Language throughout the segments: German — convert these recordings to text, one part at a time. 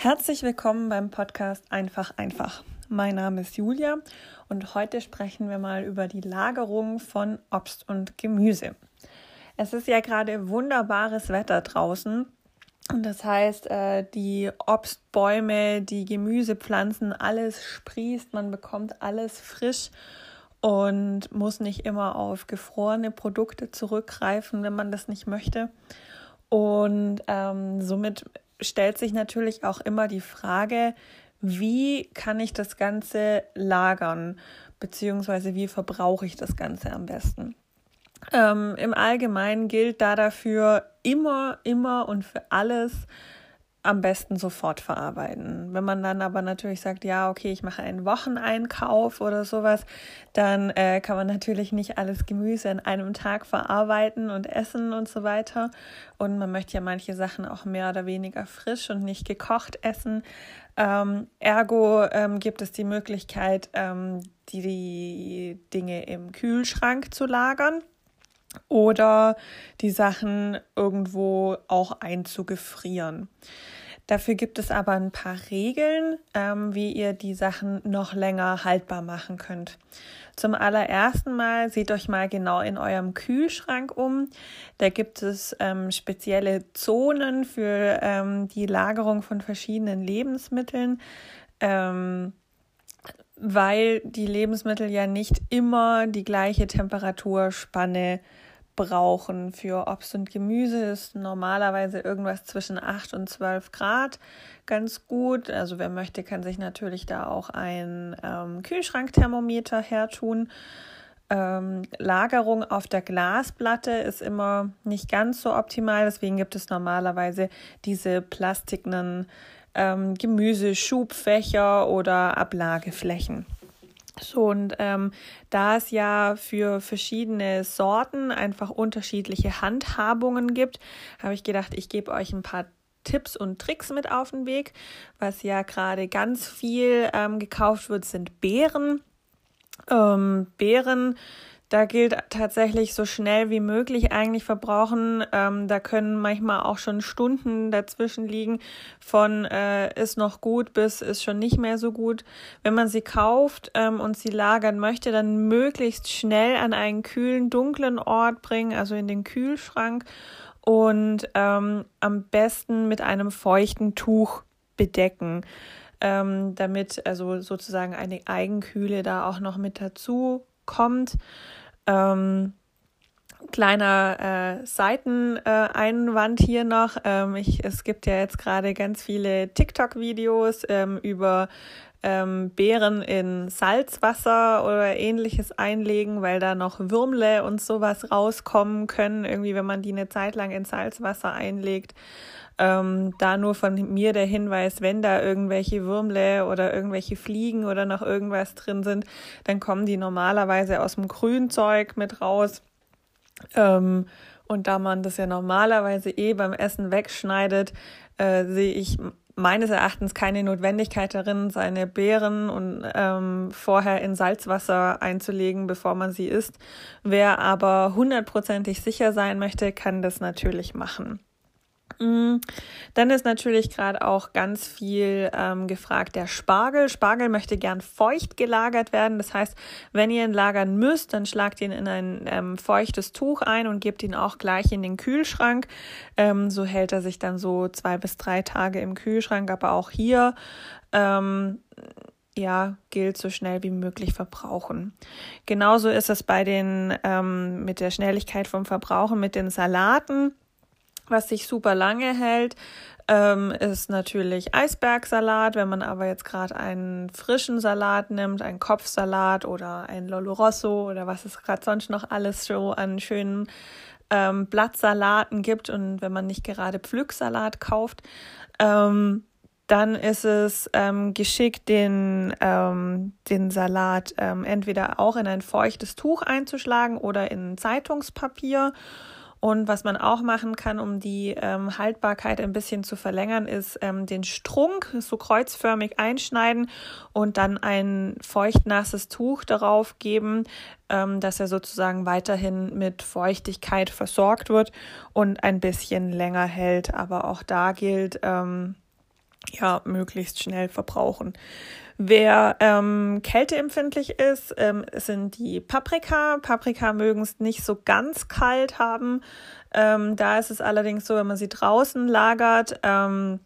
Herzlich willkommen beim Podcast Einfach einfach. Mein Name ist Julia und heute sprechen wir mal über die Lagerung von Obst und Gemüse. Es ist ja gerade wunderbares Wetter draußen und das heißt, äh, die Obstbäume, die Gemüsepflanzen, alles sprießt, man bekommt alles frisch und muss nicht immer auf gefrorene Produkte zurückgreifen, wenn man das nicht möchte. Und ähm, somit stellt sich natürlich auch immer die Frage, wie kann ich das Ganze lagern, beziehungsweise wie verbrauche ich das Ganze am besten. Ähm, Im Allgemeinen gilt da dafür immer, immer und für alles am besten sofort verarbeiten. Wenn man dann aber natürlich sagt, ja, okay, ich mache einen Wocheneinkauf oder sowas, dann äh, kann man natürlich nicht alles Gemüse in einem Tag verarbeiten und essen und so weiter. Und man möchte ja manche Sachen auch mehr oder weniger frisch und nicht gekocht essen. Ähm, ergo ähm, gibt es die Möglichkeit, ähm, die, die Dinge im Kühlschrank zu lagern oder die Sachen irgendwo auch einzugefrieren. Dafür gibt es aber ein paar Regeln, ähm, wie ihr die Sachen noch länger haltbar machen könnt. Zum allerersten Mal seht euch mal genau in eurem Kühlschrank um. Da gibt es ähm, spezielle Zonen für ähm, die Lagerung von verschiedenen Lebensmitteln. Ähm, weil die Lebensmittel ja nicht immer die gleiche Temperaturspanne brauchen. Für Obst und Gemüse ist normalerweise irgendwas zwischen 8 und 12 Grad ganz gut. Also wer möchte, kann sich natürlich da auch ein ähm, Kühlschrankthermometer hertun. Ähm, Lagerung auf der Glasplatte ist immer nicht ganz so optimal. Deswegen gibt es normalerweise diese plastiknen ähm, Gemüseschubfächer oder Ablageflächen. So, und ähm, da es ja für verschiedene Sorten einfach unterschiedliche Handhabungen gibt, habe ich gedacht, ich gebe euch ein paar Tipps und Tricks mit auf den Weg. Was ja gerade ganz viel ähm, gekauft wird, sind Beeren. Ähm, Beeren da gilt tatsächlich so schnell wie möglich eigentlich verbrauchen. Ähm, da können manchmal auch schon Stunden dazwischen liegen von äh, ist noch gut bis ist schon nicht mehr so gut. Wenn man sie kauft ähm, und sie lagern möchte, dann möglichst schnell an einen kühlen, dunklen Ort bringen, also in den Kühlschrank und ähm, am besten mit einem feuchten Tuch bedecken. Ähm, damit also sozusagen eine Eigenkühle da auch noch mit dazu kommt. Ähm, kleiner äh, Seiteneinwand hier noch. Ähm, ich, es gibt ja jetzt gerade ganz viele TikTok-Videos ähm, über ähm, Beeren in Salzwasser oder ähnliches einlegen, weil da noch Würmle und sowas rauskommen können, irgendwie, wenn man die eine Zeit lang in Salzwasser einlegt. Ähm, da nur von mir der Hinweis, wenn da irgendwelche Würmle oder irgendwelche Fliegen oder noch irgendwas drin sind, dann kommen die normalerweise aus dem Grünzeug mit raus. Ähm, und da man das ja normalerweise eh beim Essen wegschneidet, äh, sehe ich meines Erachtens keine Notwendigkeit darin, seine Beeren und ähm, vorher in Salzwasser einzulegen, bevor man sie isst. Wer aber hundertprozentig sicher sein möchte, kann das natürlich machen. Mm, dann ist natürlich gerade auch ganz viel ähm, gefragt der Spargel. Spargel möchte gern feucht gelagert werden. Das heißt, wenn ihr ihn lagern müsst, dann schlagt ihn in ein ähm, feuchtes Tuch ein und gebt ihn auch gleich in den Kühlschrank. Ähm, so hält er sich dann so zwei bis drei Tage im Kühlschrank. Aber auch hier ähm, ja, gilt so schnell wie möglich verbrauchen. Genauso ist es bei den ähm, mit der Schnelligkeit vom Verbrauchen mit den Salaten. Was sich super lange hält, ähm, ist natürlich Eisbergsalat. Wenn man aber jetzt gerade einen frischen Salat nimmt, einen Kopfsalat oder ein Lolo Rosso oder was es gerade sonst noch alles so an schönen ähm, Blattsalaten gibt und wenn man nicht gerade Pflücksalat kauft, ähm, dann ist es ähm, geschickt, den, ähm, den Salat ähm, entweder auch in ein feuchtes Tuch einzuschlagen oder in Zeitungspapier und was man auch machen kann, um die ähm, Haltbarkeit ein bisschen zu verlängern, ist ähm, den Strunk so kreuzförmig einschneiden und dann ein feuchtnasses Tuch darauf geben, ähm, dass er sozusagen weiterhin mit Feuchtigkeit versorgt wird und ein bisschen länger hält. Aber auch da gilt, ähm, ja möglichst schnell verbrauchen. Wer ähm, kälteempfindlich ist, ähm, sind die Paprika. Paprika mögen es nicht so ganz kalt haben. Ähm, da ist es allerdings so, wenn man sie draußen lagert, ähm,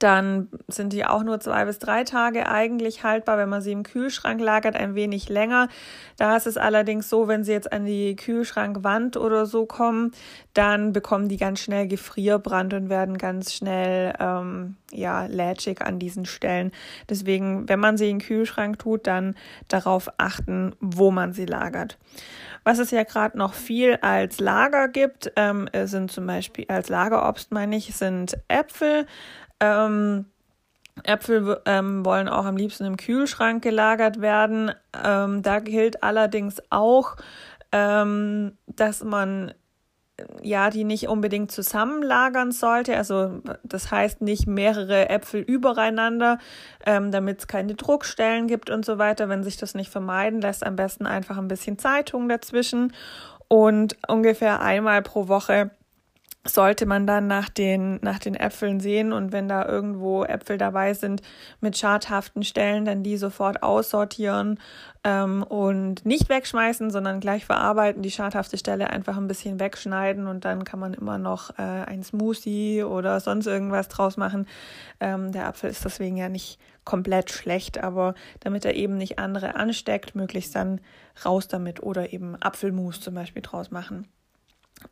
dann sind die auch nur zwei bis drei Tage eigentlich haltbar. Wenn man sie im Kühlschrank lagert, ein wenig länger. Da ist es allerdings so, wenn sie jetzt an die Kühlschrankwand oder so kommen, dann bekommen die ganz schnell Gefrierbrand und werden ganz schnell ähm, ja lätschig an diesen Stellen. Deswegen, wenn man sie in den Kühlschrank tut, dann darauf achten, wo man sie lagert. Was es ja gerade noch viel als Lager gibt, ähm, sind zum Beispiel als Lagerobst, meine ich, sind Äpfel. Ähm, Äpfel ähm, wollen auch am liebsten im Kühlschrank gelagert werden. Ähm, da gilt allerdings auch, ähm, dass man ja die nicht unbedingt zusammenlagern sollte. Also das heißt nicht mehrere Äpfel übereinander, ähm, damit es keine Druckstellen gibt und so weiter. Wenn sich das nicht vermeiden lässt, am besten einfach ein bisschen Zeitung dazwischen und ungefähr einmal pro Woche sollte man dann nach den, nach den Äpfeln sehen und wenn da irgendwo Äpfel dabei sind mit schadhaften Stellen, dann die sofort aussortieren ähm, und nicht wegschmeißen, sondern gleich verarbeiten, die schadhafte Stelle einfach ein bisschen wegschneiden und dann kann man immer noch äh, ein Smoothie oder sonst irgendwas draus machen. Ähm, der Apfel ist deswegen ja nicht komplett schlecht, aber damit er eben nicht andere ansteckt, möglichst dann raus damit oder eben Apfelmus zum Beispiel draus machen.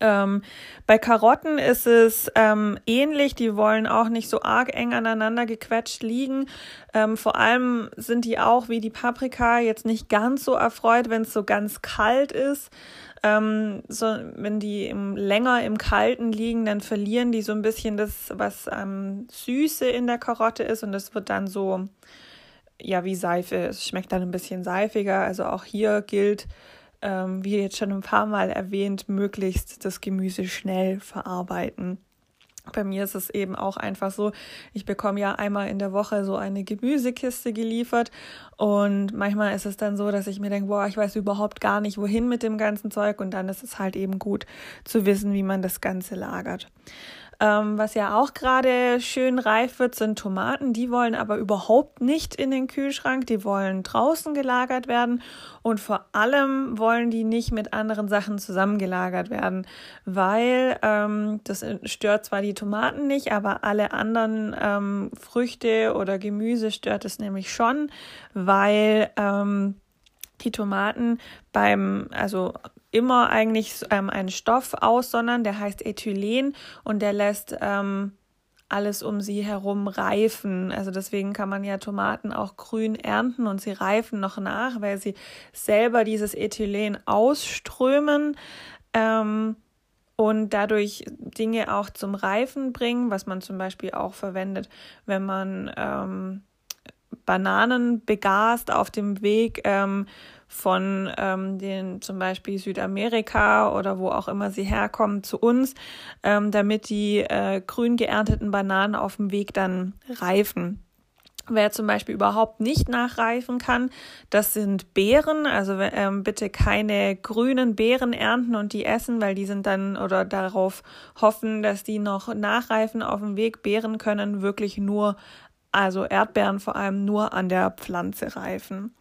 Ähm, bei Karotten ist es ähm, ähnlich, die wollen auch nicht so arg eng aneinander gequetscht liegen. Ähm, vor allem sind die auch wie die Paprika jetzt nicht ganz so erfreut, wenn es so ganz kalt ist. Ähm, so, wenn die im, länger im Kalten liegen, dann verlieren die so ein bisschen das, was Süße in der Karotte ist und das wird dann so, ja, wie Seife. Es schmeckt dann ein bisschen seifiger. Also auch hier gilt, ähm, wie jetzt schon ein paar Mal erwähnt, möglichst das Gemüse schnell verarbeiten. Bei mir ist es eben auch einfach so, ich bekomme ja einmal in der Woche so eine Gemüsekiste geliefert und manchmal ist es dann so, dass ich mir denke, boah, ich weiß überhaupt gar nicht, wohin mit dem ganzen Zeug und dann ist es halt eben gut zu wissen, wie man das Ganze lagert. Ähm, was ja auch gerade schön reif wird, sind Tomaten. Die wollen aber überhaupt nicht in den Kühlschrank. Die wollen draußen gelagert werden. Und vor allem wollen die nicht mit anderen Sachen zusammengelagert werden, weil ähm, das stört zwar die Tomaten nicht, aber alle anderen ähm, Früchte oder Gemüse stört es nämlich schon, weil ähm, die Tomaten beim, also immer eigentlich ähm, einen Stoff aussondern, der heißt Ethylen und der lässt ähm, alles um sie herum reifen. Also deswegen kann man ja Tomaten auch grün ernten und sie reifen noch nach, weil sie selber dieses Ethylen ausströmen ähm, und dadurch Dinge auch zum Reifen bringen, was man zum Beispiel auch verwendet, wenn man ähm, Bananen begast auf dem Weg ähm, von ähm, den zum Beispiel Südamerika oder wo auch immer sie herkommen zu uns, ähm, damit die äh, grün geernteten Bananen auf dem Weg dann reifen. Wer zum Beispiel überhaupt nicht nachreifen kann, das sind Beeren. Also ähm, bitte keine grünen Beeren ernten und die essen, weil die sind dann oder darauf hoffen, dass die noch nachreifen auf dem Weg. Beeren können wirklich nur, also Erdbeeren vor allem nur an der Pflanze reifen.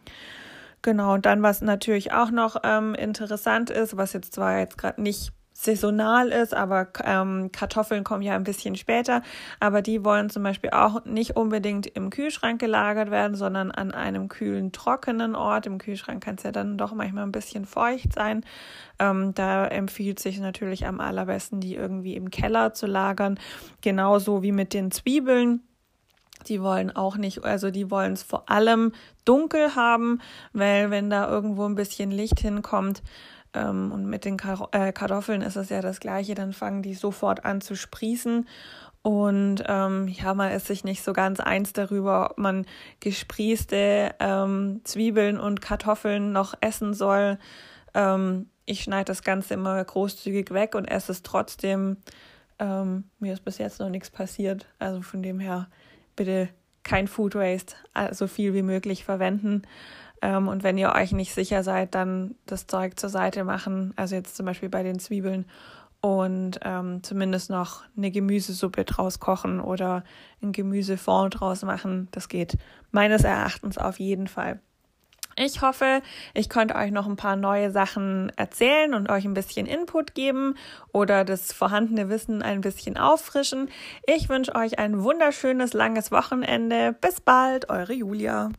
Genau, und dann, was natürlich auch noch ähm, interessant ist, was jetzt zwar jetzt gerade nicht saisonal ist, aber ähm, Kartoffeln kommen ja ein bisschen später, aber die wollen zum Beispiel auch nicht unbedingt im Kühlschrank gelagert werden, sondern an einem kühlen, trockenen Ort. Im Kühlschrank kann es ja dann doch manchmal ein bisschen feucht sein. Ähm, da empfiehlt sich natürlich am allerbesten, die irgendwie im Keller zu lagern, genauso wie mit den Zwiebeln. Die wollen auch nicht, also die wollen es vor allem dunkel haben, weil wenn da irgendwo ein bisschen Licht hinkommt, ähm, und mit den Kar äh, Kartoffeln ist es ja das gleiche, dann fangen die sofort an zu sprießen. Und ähm, ja, man ist sich nicht so ganz eins darüber, ob man gesprießte ähm, Zwiebeln und Kartoffeln noch essen soll. Ähm, ich schneide das Ganze immer großzügig weg und esse es trotzdem. Ähm, mir ist bis jetzt noch nichts passiert. Also von dem her bitte kein Food Waste, äh, so viel wie möglich verwenden. Ähm, und wenn ihr euch nicht sicher seid, dann das Zeug zur Seite machen. Also jetzt zum Beispiel bei den Zwiebeln und ähm, zumindest noch eine Gemüsesuppe draus kochen oder ein Gemüsefond draus machen. Das geht meines Erachtens auf jeden Fall. Ich hoffe, ich konnte euch noch ein paar neue Sachen erzählen und euch ein bisschen Input geben oder das vorhandene Wissen ein bisschen auffrischen. Ich wünsche euch ein wunderschönes, langes Wochenende. Bis bald, eure Julia.